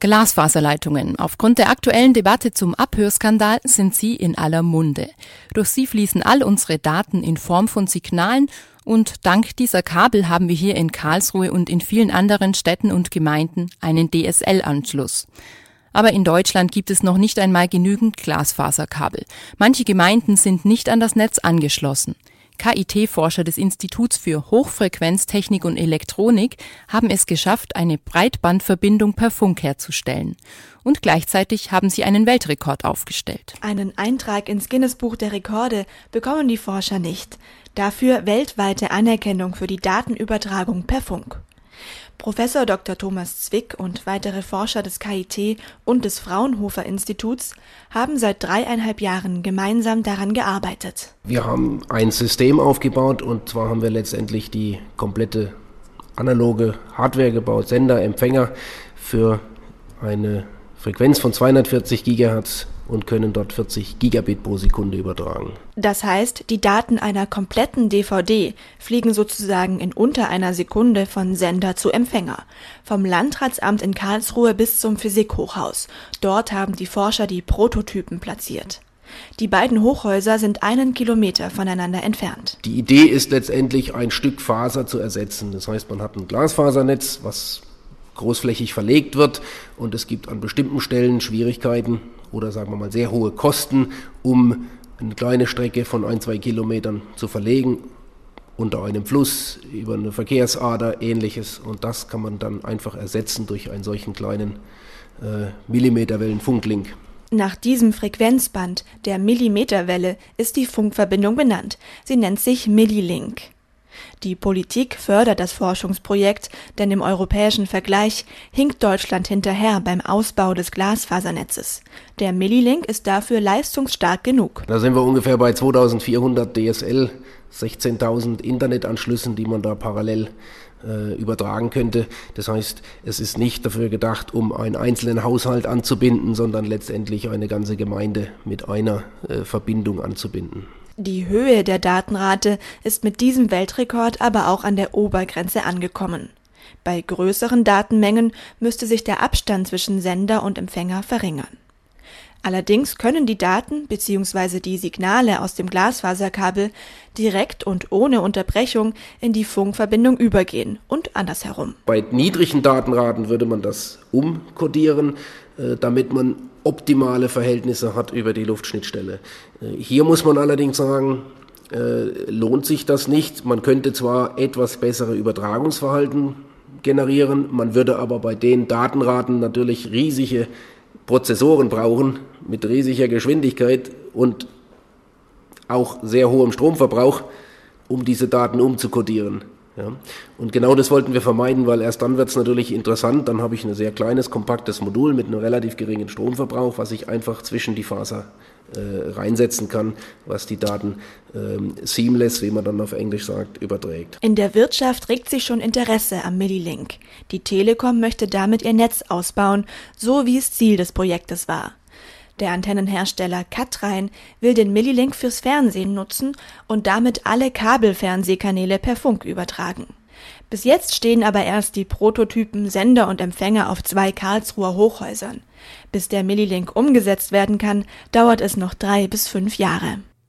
Glasfaserleitungen. Aufgrund der aktuellen Debatte zum Abhörskandal sind sie in aller Munde. Durch sie fließen all unsere Daten in Form von Signalen und dank dieser Kabel haben wir hier in Karlsruhe und in vielen anderen Städten und Gemeinden einen DSL-Anschluss. Aber in Deutschland gibt es noch nicht einmal genügend Glasfaserkabel. Manche Gemeinden sind nicht an das Netz angeschlossen. KIT-Forscher des Instituts für Hochfrequenztechnik und Elektronik haben es geschafft, eine Breitbandverbindung per Funk herzustellen. Und gleichzeitig haben sie einen Weltrekord aufgestellt. Einen Eintrag ins Guinness-Buch der Rekorde bekommen die Forscher nicht. Dafür weltweite Anerkennung für die Datenübertragung per Funk. Professor Dr. Thomas Zwick und weitere Forscher des KIT und des Fraunhofer Instituts haben seit dreieinhalb Jahren gemeinsam daran gearbeitet. Wir haben ein System aufgebaut und zwar haben wir letztendlich die komplette analoge Hardware gebaut, Sender, Empfänger für eine Frequenz von 240 Gigahertz und können dort 40 Gigabit pro Sekunde übertragen. Das heißt, die Daten einer kompletten DVD fliegen sozusagen in unter einer Sekunde von Sender zu Empfänger. Vom Landratsamt in Karlsruhe bis zum Physikhochhaus. Dort haben die Forscher die Prototypen platziert. Die beiden Hochhäuser sind einen Kilometer voneinander entfernt. Die Idee ist letztendlich, ein Stück Faser zu ersetzen. Das heißt, man hat ein Glasfasernetz, was großflächig verlegt wird und es gibt an bestimmten Stellen Schwierigkeiten oder sagen wir mal sehr hohe Kosten, um eine kleine Strecke von ein, zwei Kilometern zu verlegen unter einem Fluss, über eine Verkehrsader, ähnliches. Und das kann man dann einfach ersetzen durch einen solchen kleinen äh, Millimeterwellen-Funklink. Nach diesem Frequenzband, der Millimeterwelle, ist die Funkverbindung benannt. Sie nennt sich Millilink. Die Politik fördert das Forschungsprojekt, denn im europäischen Vergleich hinkt Deutschland hinterher beim Ausbau des Glasfasernetzes. Der Millilink ist dafür leistungsstark genug. Da sind wir ungefähr bei 2400 DSL, 16.000 Internetanschlüssen, die man da parallel äh, übertragen könnte. Das heißt, es ist nicht dafür gedacht, um einen einzelnen Haushalt anzubinden, sondern letztendlich eine ganze Gemeinde mit einer äh, Verbindung anzubinden. Die Höhe der Datenrate ist mit diesem Weltrekord aber auch an der Obergrenze angekommen. Bei größeren Datenmengen müsste sich der Abstand zwischen Sender und Empfänger verringern. Allerdings können die Daten bzw. die Signale aus dem Glasfaserkabel direkt und ohne Unterbrechung in die Funkverbindung übergehen und andersherum. Bei niedrigen Datenraten würde man das umkodieren, äh, damit man optimale Verhältnisse hat über die Luftschnittstelle. Äh, hier muss man allerdings sagen, äh, lohnt sich das nicht. Man könnte zwar etwas bessere Übertragungsverhalten generieren, man würde aber bei den Datenraten natürlich riesige Prozessoren brauchen mit riesiger Geschwindigkeit und auch sehr hohem Stromverbrauch, um diese Daten umzukodieren. Ja. Und genau das wollten wir vermeiden, weil erst dann wird es natürlich interessant. Dann habe ich ein sehr kleines, kompaktes Modul mit einem relativ geringen Stromverbrauch, was ich einfach zwischen die Faser äh, reinsetzen kann, was die Daten ähm, seamless, wie man dann auf Englisch sagt, überträgt. In der Wirtschaft regt sich schon Interesse am Millilink. Die Telekom möchte damit ihr Netz ausbauen, so wie es Ziel des Projektes war. Der Antennenhersteller Katrein will den Millilink fürs Fernsehen nutzen und damit alle Kabelfernsehkanäle per Funk übertragen. Bis jetzt stehen aber erst die Prototypen Sender und Empfänger auf zwei Karlsruher Hochhäusern. Bis der Millilink umgesetzt werden kann, dauert es noch drei bis fünf Jahre.